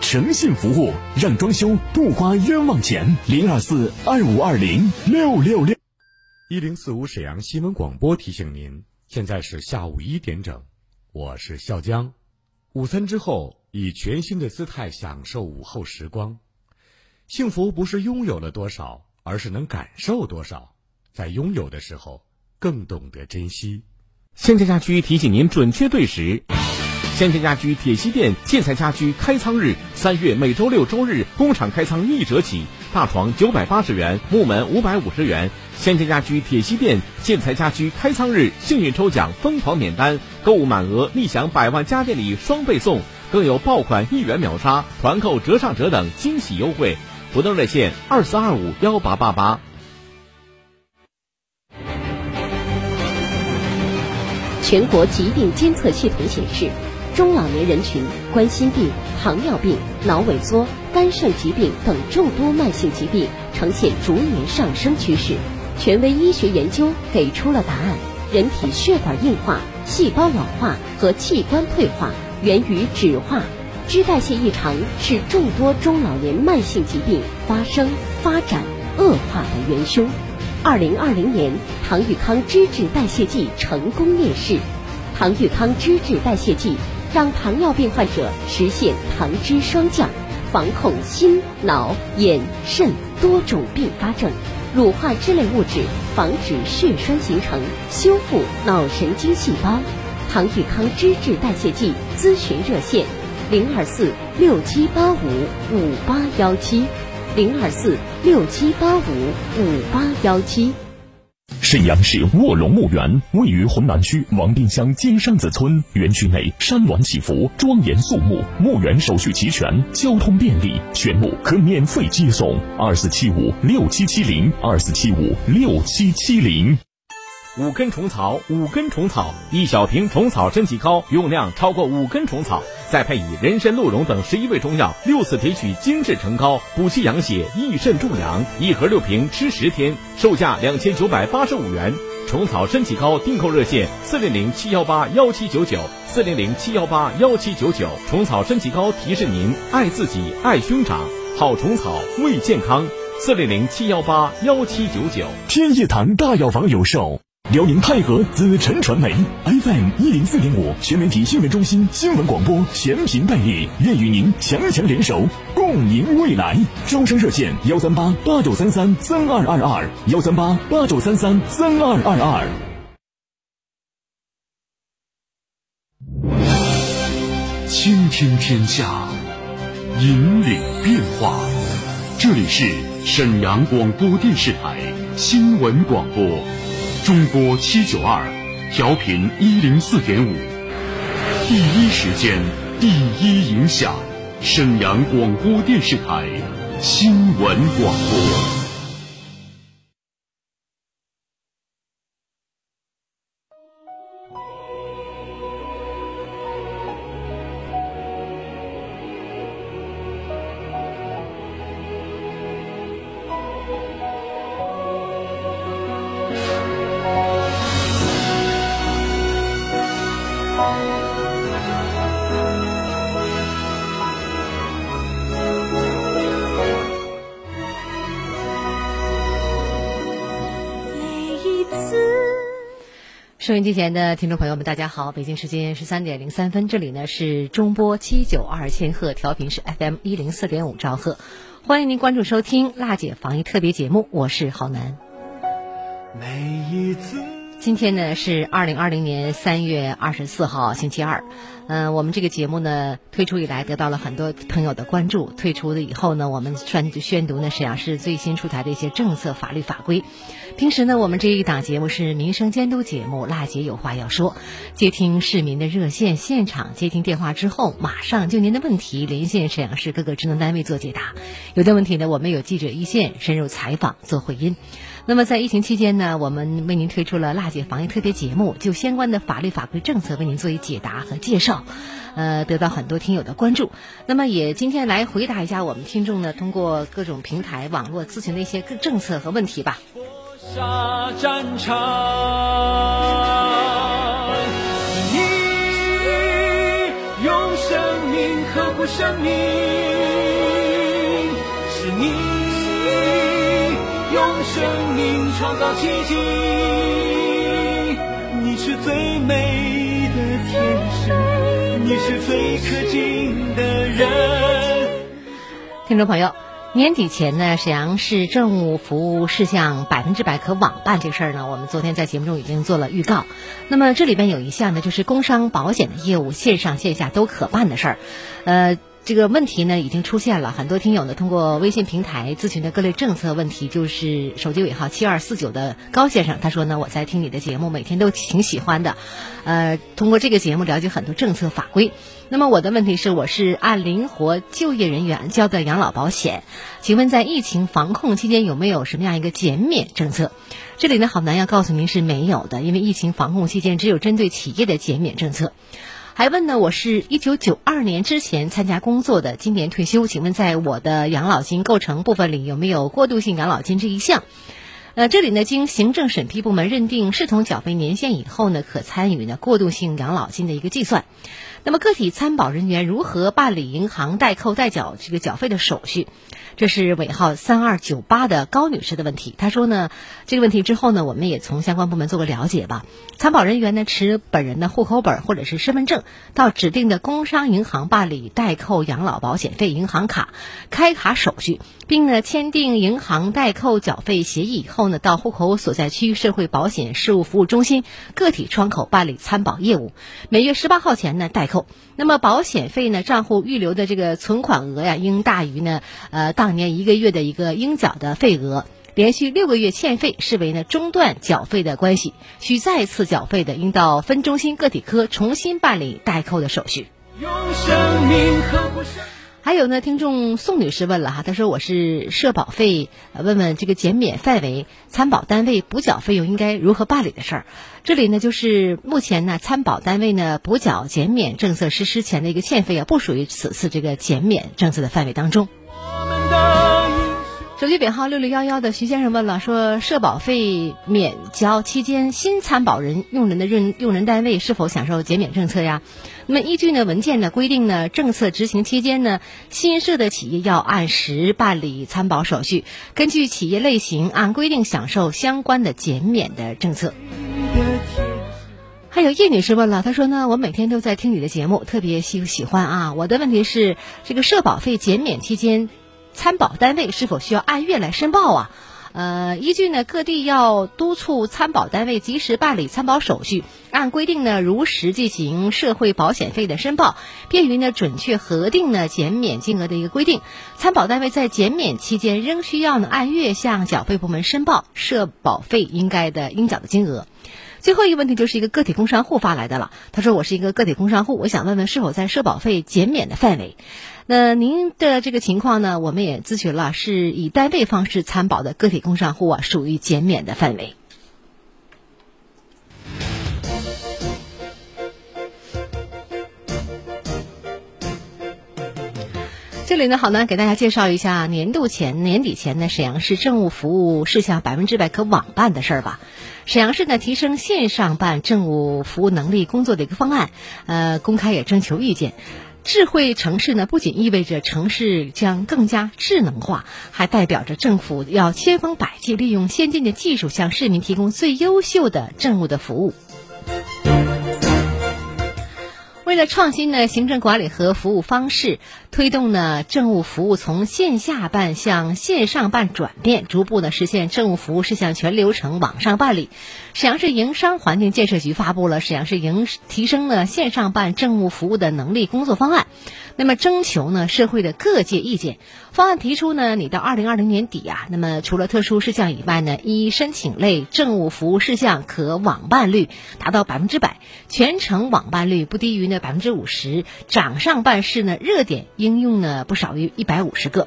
诚信服务，让装修不花冤枉钱。零二四二五二零六六六。一零四五沈阳新闻广播提醒您，现在是下午一点整，我是笑江。午餐之后，以全新的姿态享受午后时光。幸福不是拥有了多少，而是能感受多少。在拥有的时候，更懂得珍惜。现在家居提醒您准确对时。先家家居铁西店建材家居开仓日，三月每周六周日工厂开仓一折起，大床九百八十元，木门五百五十元。先家家居铁西店建材家居开仓日，幸运抽奖疯狂免单，购物满额立享百万家电礼双倍送，更有爆款一元秒杀、团购折上折等惊喜优惠。活动热线二四二五幺八八八。全国疾病监测系统显示。中老年人群冠心病、糖尿病、脑萎缩、肝肾疾病等众多慢性疾病呈现逐年上升趋势。权威医学研究给出了答案：人体血管硬化、细胞老化和器官退化源于脂化，脂代谢异常是众多中老年慢性疾病发生、发展、恶化的元凶。二零二零年，唐玉康脂质代谢剂成功面世。唐玉康脂质代谢剂。让糖尿病患者实现糖脂双降，防控心、脑、眼、肾多种并发症，乳化脂类物质，防止血栓形成，修复脑神经细胞。唐玉康脂质代谢剂咨询热线：零二四六七八五五八幺七，零二四六七八五五八幺七。沈阳市卧龙墓园位于浑南区王丁乡金山子村，园区内山峦起伏，庄严肃穆。墓园手续齐全，交通便利，选墓可免费接送。二四七五六七七零，二四七五六七七零。五根虫草，五根虫草，一小瓶虫草身体膏，用量超过五根虫草，再配以人参、鹿茸等十一味中药，六次提取精制成膏，补气养血，益肾助阳。一盒六瓶，吃十天，售价两千九百八十五元。虫草身体膏订购热线：四零零七幺八幺七九九，四零零七幺八幺七九九。虫草身体膏提示您：爱自己，爱兄长，好虫草为健康。四零零七幺八幺七九九。天业堂大药房有售。辽宁泰和紫辰传媒 FM 一零四点五全媒体新闻中心新闻广播全频代理，愿与您强强联手，共赢未来。招商热线：幺三八八九三三三二二二，幺三八八九三三三二二二。倾听天下，引领变化。这里是沈阳广播电视台新闻广播。中波七九二，调频一零四点五，第一时间，第一影响，沈阳广播电视台新闻广播。收音机前的听众朋友们，大家好！北京时间十三点零三分，这里呢是中波七九二千赫，调频是 FM 一零四点五兆赫，欢迎您关注收听辣姐防疫特别节目，我是郝楠。每一次，今天呢是二零二零年三月二十四号，星期二。嗯，我们这个节目呢推出以来得到了很多朋友的关注。推出的以后呢，我们宣宣读呢沈阳市最新出台的一些政策、法律法规。平时呢，我们这一档节目是民生监督节目，辣姐有话要说，接听市民的热线，现场接听电话之后，马上就您的问题连线沈阳市各个职能单位做解答。有的问题呢，我们有记者一线深入采访做回音。那么在疫情期间呢，我们为您推出了辣姐防疫特别节目，就相关的法律法规政策为您做一解答和介绍，呃，得到很多听友的关注。那么也今天来回答一下我们听众呢，通过各种平台网络咨询的一些政策和问题吧。下战场，你用生命呵。护生命，是你生命创造奇迹，你是最美的天使，你是最可敬的人。听众朋友。年底前呢，沈阳市政务服务事项百分之百可网办这事儿呢，我们昨天在节目中已经做了预告。那么这里边有一项呢，就是工伤保险的业务线上线下都可办的事儿，呃。这个问题呢已经出现了，很多听友呢通过微信平台咨询的各类政策问题，就是手机尾号七二四九的高先生，他说呢我在听你的节目，每天都挺喜欢的，呃，通过这个节目了解很多政策法规。那么我的问题是，我是按灵活就业人员交的养老保险，请问在疫情防控期间有没有什么样一个减免政策？这里呢好难要告诉您是没有的，因为疫情防控期间只有针对企业的减免政策。还问呢，我是一九九二年之前参加工作的，今年退休，请问在我的养老金构成部分里有没有过渡性养老金这一项？呃，这里呢，经行政审批部门认定视同缴费年限以后呢，可参与呢过渡性养老金的一个计算。那么个体参保人员如何办理银行代扣代缴这个缴费的手续？这是尾号三二九八的高女士的问题。她说呢，这个问题之后呢，我们也从相关部门做个了解吧。参保人员呢，持本人的户口本或者是身份证，到指定的工商银行办理代扣养老保险费银行卡开卡手续，并呢签订银行代扣缴费协议以后呢，到户口所在区社会保险事务服务中心个体窗口办理参保业务。每月十八号前呢代扣。那么保险费呢，账户预留的这个存款额呀，应大于呢呃。当年一个月的一个应缴的费额，连续六个月欠费视为呢中断缴费的关系，需再次缴费的，应到分中心个体科重新办理代扣的手续。还有呢，听众宋女士问了哈，她说我是社保费，问问这个减免范围，参保单位补缴费用应该如何办理的事儿。这里呢，就是目前呢，参保单位呢补缴减免政策实施前的一个欠费啊，不属于此次这个减免政策的范围当中。手机尾号六六幺幺的徐先生问了，说社保费免交期间，新参保人用人的用用人单位是否享受减免政策呀？那么依据呢文件的规定呢，政策执行期间呢，新设的企业要按时办理参保手续，根据企业类型按规定享受相关的减免的政策。还有叶女士问了，她说呢，我每天都在听你的节目，特别喜喜欢啊。我的问题是，这个社保费减免期间。参保单位是否需要按月来申报啊？呃，依据呢，各地要督促参保单位及时办理参保手续，按规定呢，如实进行社会保险费的申报，便于呢准确核定呢减免金额的一个规定。参保单位在减免期间仍需要呢按月向缴费部门申报社保费应该的应缴的金额。最后一个问题就是一个个体工商户发来的了，他说我是一个个体工商户，我想问问是否在社保费减免的范围。那您的这个情况呢，我们也咨询了，是以单位方式参保的个体工商户啊，属于减免的范围。这里呢，好呢，给大家介绍一下年度前、年底前呢，沈阳市政务服务事项百分之百可网办的事儿吧。沈阳市呢，提升线上办政务服务能力工作的一个方案，呃，公开也征求意见。智慧城市呢，不仅意味着城市将更加智能化，还代表着政府要千方百计利用先进的技术，向市民提供最优秀的政务的服务。为了创新呢行政管理和服务方式，推动呢政务服务从线下办向线上办转变，逐步呢实现政务服务事项全流程网上办理。沈阳市营商环境建设局发布了沈阳市营提升了线上办政务服务的能力工作方案。那么征求呢社会的各界意见。方案提出呢，你到二零二零年底啊，那么除了特殊事项以外呢，一申请类政务服务事项可网办率达到百分之百，全程网办率不低于呢百分之五十，掌上办事呢热点应用呢不少于一百五十个。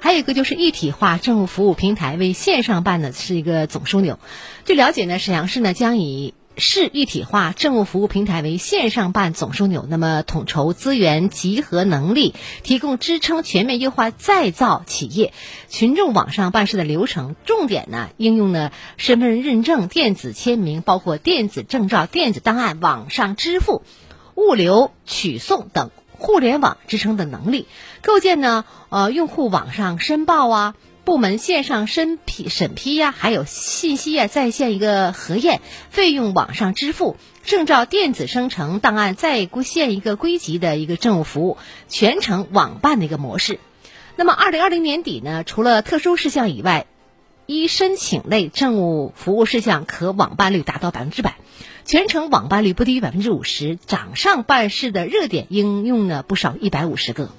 还有一个就是一体化政务服务平台为线上办的是一个总枢纽。据了解呢，沈阳市呢将以。市一体化政务服务平台为线上办总枢纽，那么统筹资源集合能力，提供支撑全面优化再造企业群众网上办事的流程。重点呢，应用呢身份认证、电子签名，包括电子证照、电子档案、网上支付、物流取送等互联网支撑的能力，构建呢呃用户网上申报啊。部门线上审批审批呀，还有信息呀在线一个核验，费用网上支付，证照电子生成，档案再归现一个归集的一个政务服务，全程网办的一个模式。那么，二零二零年底呢，除了特殊事项以外，一申请类政务服务事项可网办率达到百分之百，全程网办率不低于百分之五十，掌上办事的热点应用呢不少一百五十个。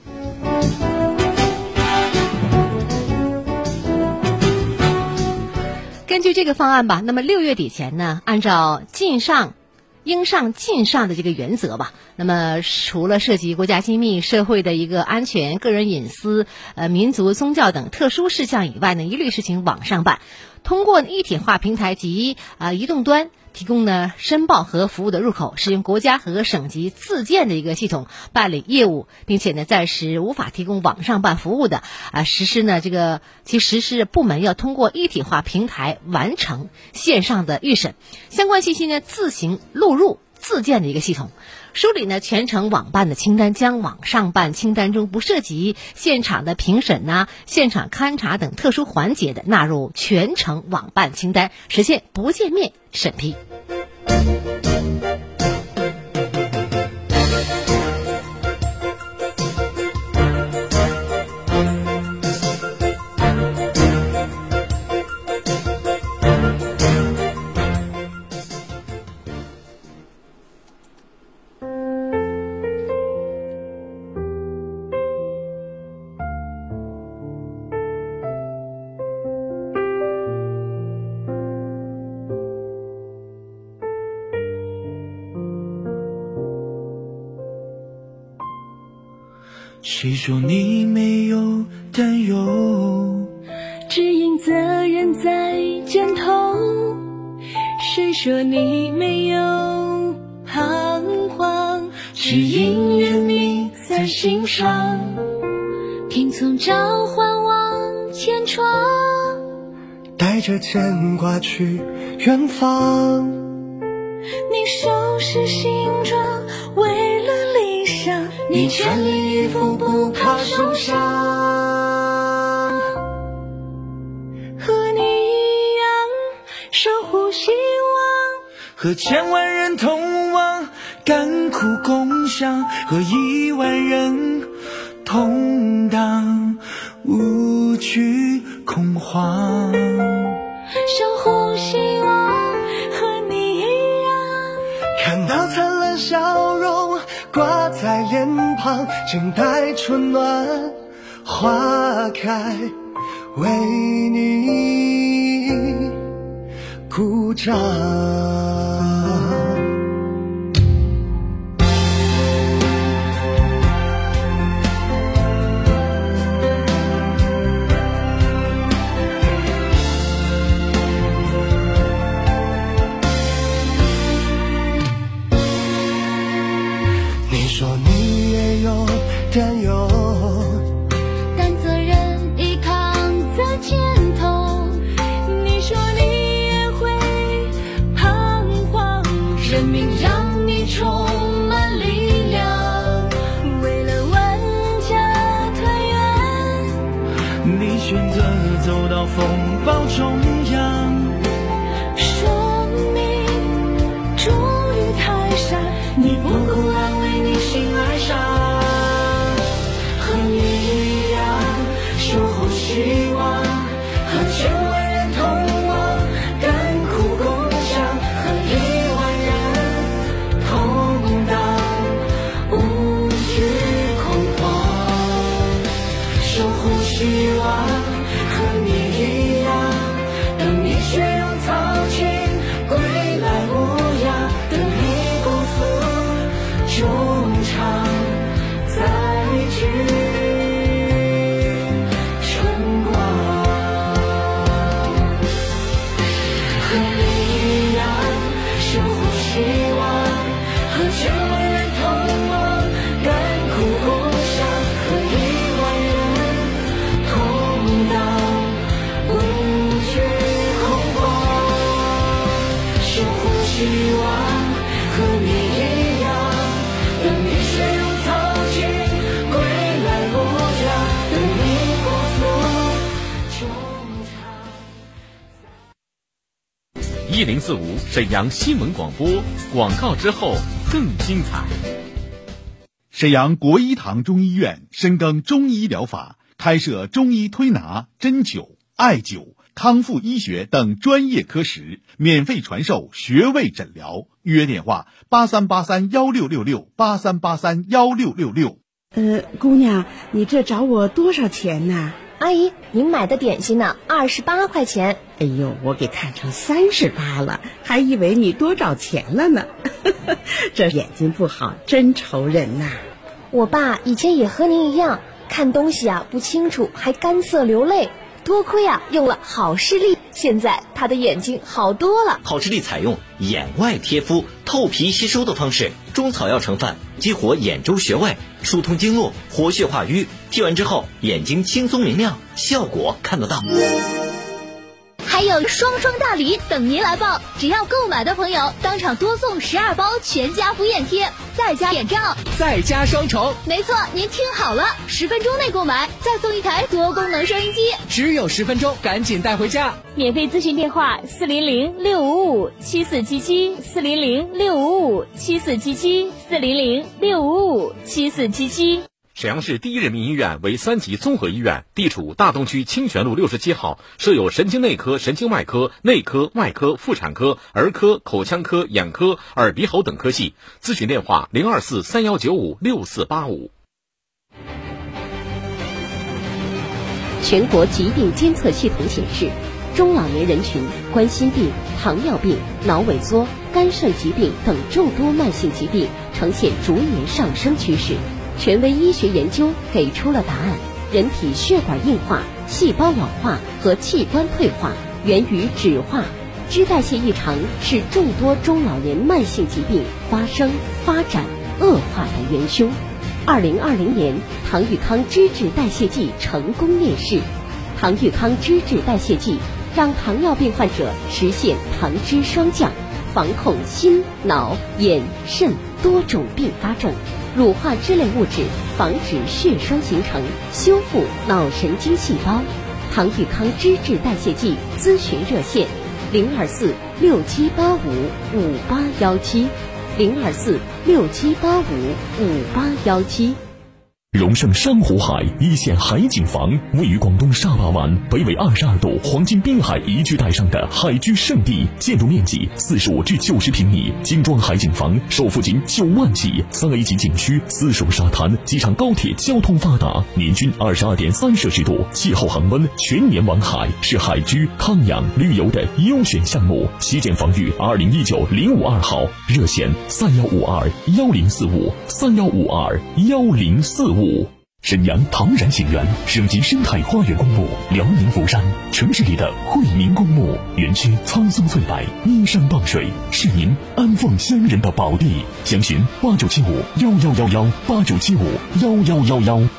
根据这个方案吧，那么六月底前呢，按照进上、应上尽上的这个原则吧，那么除了涉及国家机密、社会的一个安全、个人隐私、呃民族宗教等特殊事项以外呢，一律实行网上办，通过一体化平台及啊移动端。提供呢申报和服务的入口，使用国家和省级自建的一个系统办理业务，并且呢暂时无法提供网上办服务的啊，实施呢这个其实施部门要通过一体化平台完成线上的预审，相关信息呢自行录入自建的一个系统。梳理呢全程网办的清单，将网上办清单中不涉及现场的评审呐、现场勘查等特殊环节的纳入全程网办清单，实现不见面审批。你没有彷徨？只因人命在心上。听从召唤往前闯，带着牵挂去远方。你收拾行装，为了理想，你全力以赴，不怕受伤。和千万人同往，甘苦共享，和亿万人同当，无惧恐慌。守护希望，和你一样。看到灿烂笑容挂在脸庞，静待春暖花开，为你鼓掌。一零四五沈阳新闻广播，广告之后更精彩。沈阳国医堂中医院深耕中医疗法，开设中医推拿、针灸、艾灸、康复医学等专业科室，免费传授穴位诊疗。预约电话：八三八三幺六六六八三八三幺六六六。呃，姑娘，你这找我多少钱呢？阿姨，您买的点心呢？二十八块钱。哎呦，我给看成三十八了，还以为你多找钱了呢。这眼睛不好，真愁人呐。我爸以前也和您一样，看东西啊不清楚，还干涩流泪。多亏啊用了好视力，现在他的眼睛好多了。好视力采用眼外贴敷、透皮吸收的方式，中草药成分激活眼周穴位，疏通经络，活血化瘀。贴完之后，眼睛轻松明亮，效果看得到。还有双双大礼等您来报！只要购买的朋友，当场多送十二包全家福眼贴，再加眼罩，再加双重。没错，您听好了，十分钟内购买，再送一台多功能收音机。只有十分钟，赶紧带回家！免费咨询电话：四零零六五五七四七七，四零零六五五七四七七，四零零六五五七四七七。沈阳市第一人民医院为三级综合医院，地处大东区清泉路六十七号，设有神经内科、神经外科、内科、外科、妇产科、儿科、口腔科、眼科、耳鼻喉等科系。咨询电话：零二四三幺九五六四八五。全国疾病监测系统显示，中老年人群冠心病、糖尿病、脑萎缩、肝肾疾病等众多慢性疾病呈现逐年上升趋势。权威医学研究给出了答案：人体血管硬化、细胞老化和器官退化源于脂化，脂代谢异常是众多中老年慢性疾病发生、发展、恶化的元凶。二零二零年，唐玉康脂质代谢剂成功面世。唐玉康脂质代谢剂让糖尿病患者实现糖脂双降，防控心、脑、眼、肾多种并发症。乳化脂类物质，防止血栓形成，修复脑神经细胞。唐玉康脂质代谢剂咨询热线：零二四六七八五五八幺七，零二四六七八五五八幺七。荣盛珊瑚海一线海景房位于广东沙巴湾北纬二十二度黄金滨海宜居带上的海居胜地，建筑面积四十五至九十平米，精装海景房首付仅九万起，三 A 级景区，私属沙滩，机场高铁交通发达，年均二十二点三摄氏度，气候恒温，全年玩海，是海居康养旅游的优选项目。西建房御二零一九零五二号热线三幺五二幺零四五三幺五二幺零四五。五沈阳唐然景园省级生态花园公墓，辽宁福山城市里的惠民公墓，园区苍松翠柏，依山傍水，是您安放先人的宝地。详询八九七五幺幺幺幺八九七五幺幺幺幺。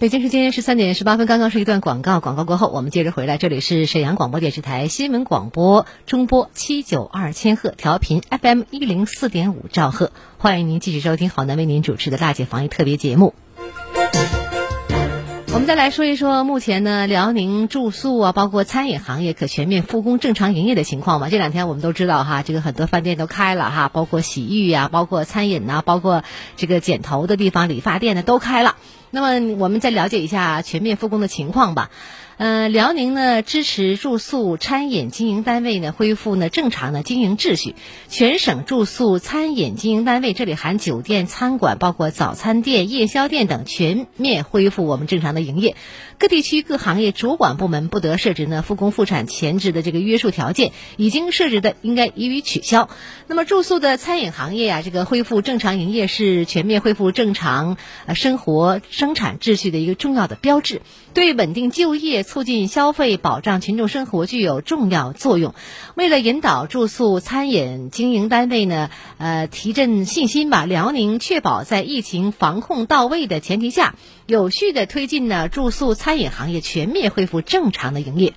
北京时间十三点十八分，刚刚是一段广告，广告过后我们接着回来，这里是沈阳广播电视台新闻广播中波七九二千赫调频 FM 一零四点五兆赫，欢迎您继续收听好男为您主持的大姐防疫特别节目。我们再来说一说目前呢，辽宁住宿啊，包括餐饮行业可全面复工正常营业的情况吧。这两天我们都知道哈，这个很多饭店都开了哈，包括洗浴啊，包括餐饮呐，包括这个剪头的地方、理发店呢都开了。那么我们再了解一下全面复工的情况吧。呃，辽宁呢支持住宿餐饮经营单位呢恢复呢正常的经营秩序，全省住宿餐饮经营单位，这里含酒店、餐馆，包括早餐店、夜宵店等，全面恢复我们正常的营业。各地区各行业主管部门不得设置呢复工复产前置的这个约束条件，已经设置的应该予以取消。那么住宿的餐饮行业呀，这个恢复正常营业是全面恢复正常呃生活生产秩序的一个重要的标志，对稳定就业。促进消费、保障群众生活具有重要作用。为了引导住宿餐饮经营单位呢，呃，提振信心吧，辽宁确保在疫情防控到位的前提下，有序的推进呢住宿餐餐饮行业全面恢复正常的营业。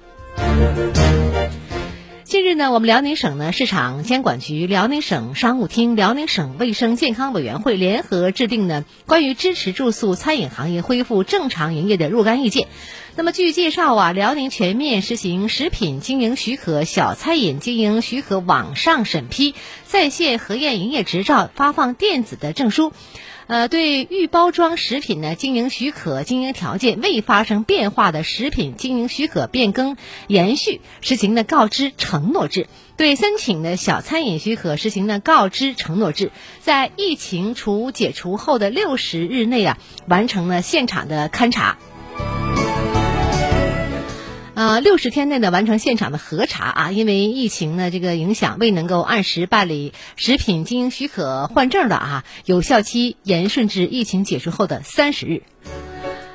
近日呢，我们辽宁省呢市场监管局、辽宁省商务厅、辽宁省卫生健康委员会联合制定呢关于支持住宿餐饮行业恢复正常营业的若干意见。那么据介绍啊，辽宁全面实行食品经营许可、小餐饮经营许可网上审批、在线核验营业执照、发放电子的证书。呃，对预包装食品呢经营许可经营条件未发生变化的食品经营许可变更延续实行的告知承诺制；对申请的小餐饮许可实行的告知承诺制。在疫情除解除后的六十日内啊，完成了现场的勘查。呃，六十天内呢完成现场的核查啊，因为疫情呢这个影响未能够按时办理食品经营许可换证的啊，有效期延顺至疫情结束后的三十日。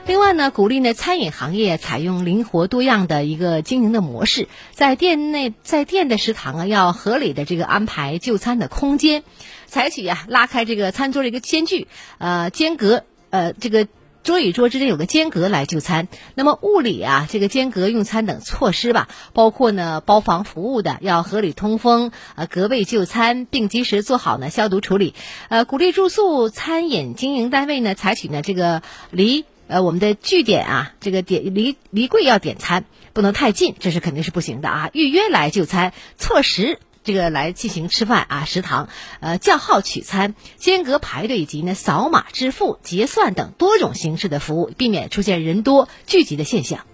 另外呢，鼓励呢餐饮行业采用灵活多样的一个经营的模式，在店内在店的食堂啊要合理的这个安排就餐的空间，采取啊拉开这个餐桌的一个间距，呃间隔呃这个。桌与桌之间有个间隔来就餐，那么物理啊，这个间隔用餐等措施吧，包括呢包房服务的要合理通风，呃隔位就餐，并及时做好呢消毒处理。呃，鼓励住宿餐饮经营单位呢采取呢这个离呃我们的据点啊，这个点离离柜要点餐，不能太近，这是肯定是不行的啊。预约来就餐，错时。这个来进行吃饭啊，食堂，呃，叫号取餐、间隔排队以及呢扫码支付、结算等多种形式的服务，避免出现人多聚集的现象。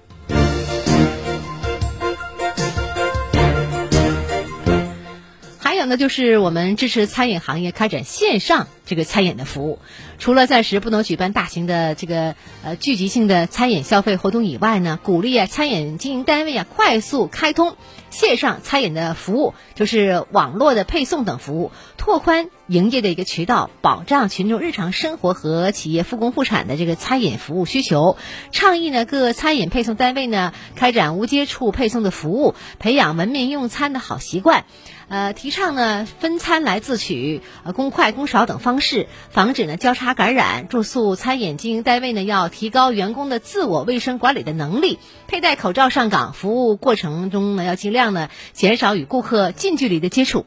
还有呢，就是我们支持餐饮行业开展线上这个餐饮的服务。除了暂时不能举办大型的这个呃聚集性的餐饮消费活动以外呢，鼓励啊餐饮经营单位啊快速开通线上餐饮的服务，就是网络的配送等服务，拓宽营业的一个渠道，保障群众日常生活和企业复工复产的这个餐饮服务需求。倡议呢各餐饮配送单位呢开展无接触配送的服务，培养文明用餐的好习惯。呃，提倡呢分餐来自取，呃公筷公勺等方式，防止呢交叉。感染住宿餐饮经营单位呢，要提高员工的自我卫生管理的能力，佩戴口罩上岗，服务过程中呢，要尽量呢减少与顾客近距离的接触。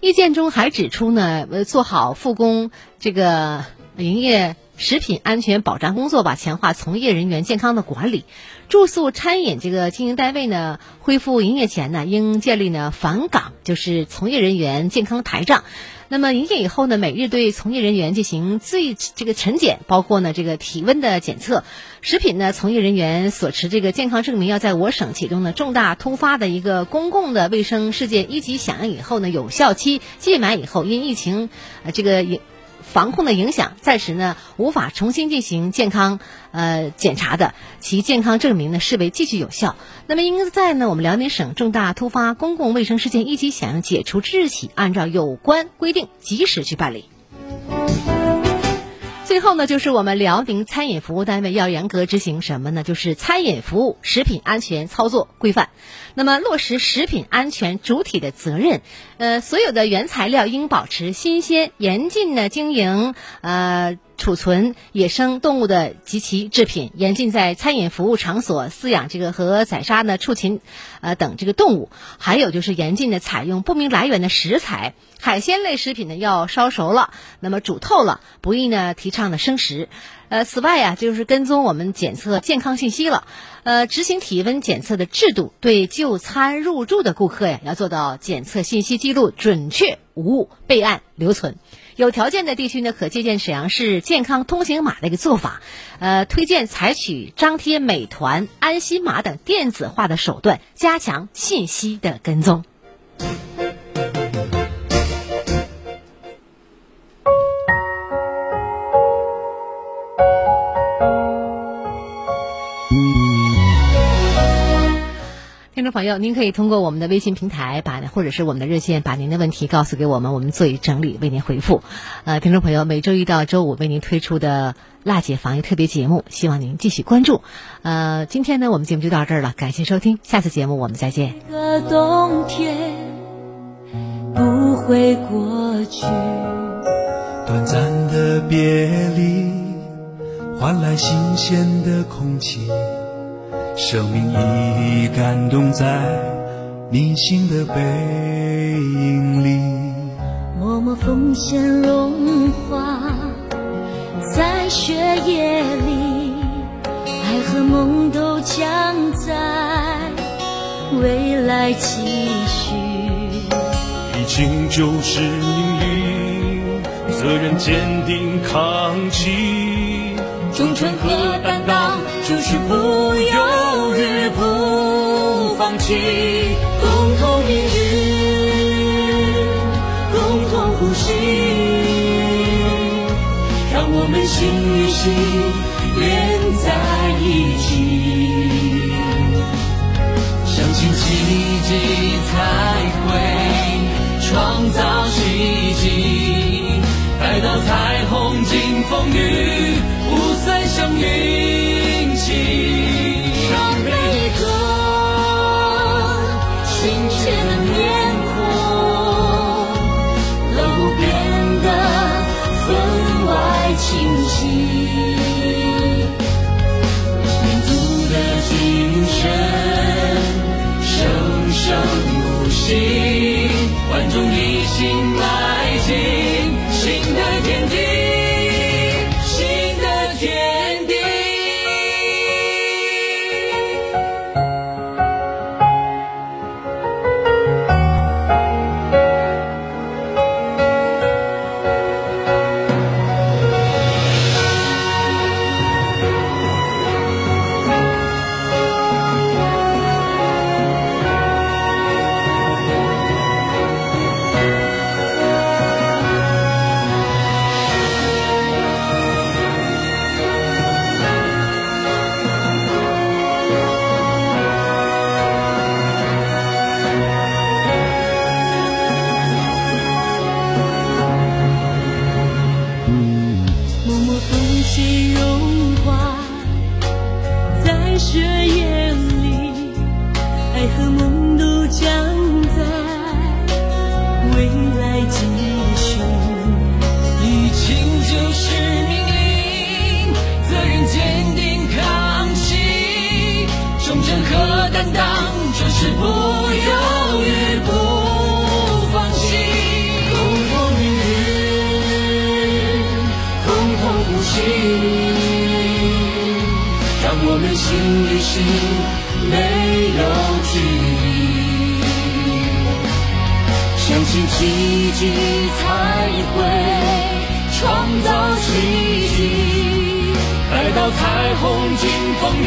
意见中还指出呢，呃，做好复工这个营业食品安全保障工作吧，强化从业人员健康的管理。住宿餐饮这个经营单位呢，恢复营业前呢，应建立呢返岗就是从业人员健康台账。那么营业以后呢，每日对从业人员进行最这个晨检，包括呢这个体温的检测。食品呢，从业人员所持这个健康证明要在我省启动呢重大突发的一个公共的卫生事件一级响应以后呢，有效期届满以后，因疫情呃这个影防控的影响，暂时呢无法重新进行健康呃检查的，其健康证明呢视为继续有效。那么应在呢我们辽宁省重大突发公共卫生事件一级响应解除之日起，按照有关规定及时去办理。最后呢，就是我们辽宁餐饮服务单位要严格执行什么呢？就是餐饮服务食品安全操作规范。那么落实食品安全主体的责任，呃，所有的原材料应保持新鲜，严禁呢经营呃。储存野生动物的及其制品，严禁在餐饮服务场所饲养这个和宰杀呢畜禽，呃等这个动物，还有就是严禁的采用不明来源的食材，海鲜类食品呢要烧熟了，那么煮透了，不宜呢提倡的生食。呃，此外呀，就是跟踪我们检测健康信息了，呃，执行体温检测的制度，对就餐入住的顾客呀，要做到检测信息记录准确无误，备案留存。有条件的地区呢，可借鉴沈阳市健康通行码的一个做法，呃，推荐采取张贴美团、安心码等电子化的手段，加强信息的跟踪。朋友，您可以通过我们的微信平台把，或者是我们的热线，把您的问题告诉给我们，我们做一整理为您回复。呃，听众朋友，每周一到周五为您推出的辣姐防疫特别节目，希望您继续关注。呃，今天呢，我们节目就到这儿了，感谢收听，下次节目我们再见。个冬天不会过去，短暂的别离换来新鲜的空气。生命已感动在你心的背影里。默默奉献融化在血液里，爱和梦都将在未来继续。疫情就是命运，责任坚定扛起，忠诚和担当就是不犹豫不放弃，共同命运，共同呼吸，让我们心与心连在一起，相信奇迹才会创造奇迹，待到彩虹尽风雨，五彩祥云起，让每一个亲切的面孔都变得分外清晰。民族的精神生生不息，万众一心到彩虹尽风雨，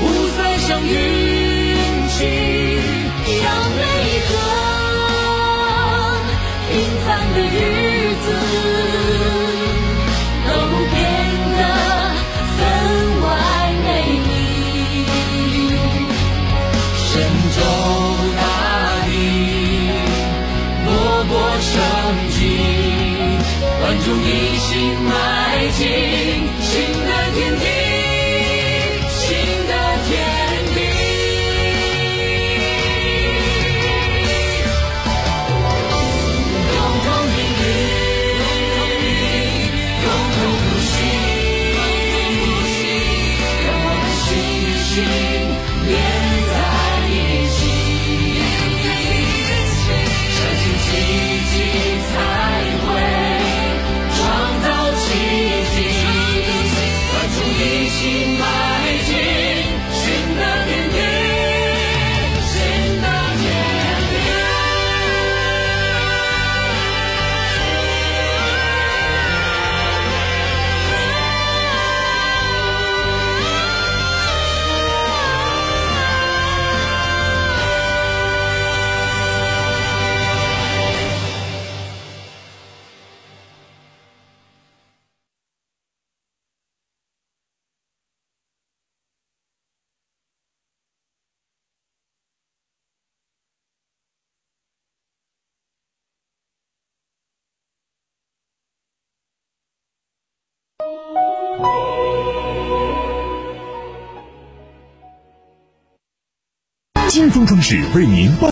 五彩祥云起，让每一个平凡的日子都变得分外美丽。神州大地，勃勃生机，万众一心迈进新的金风装饰为您办。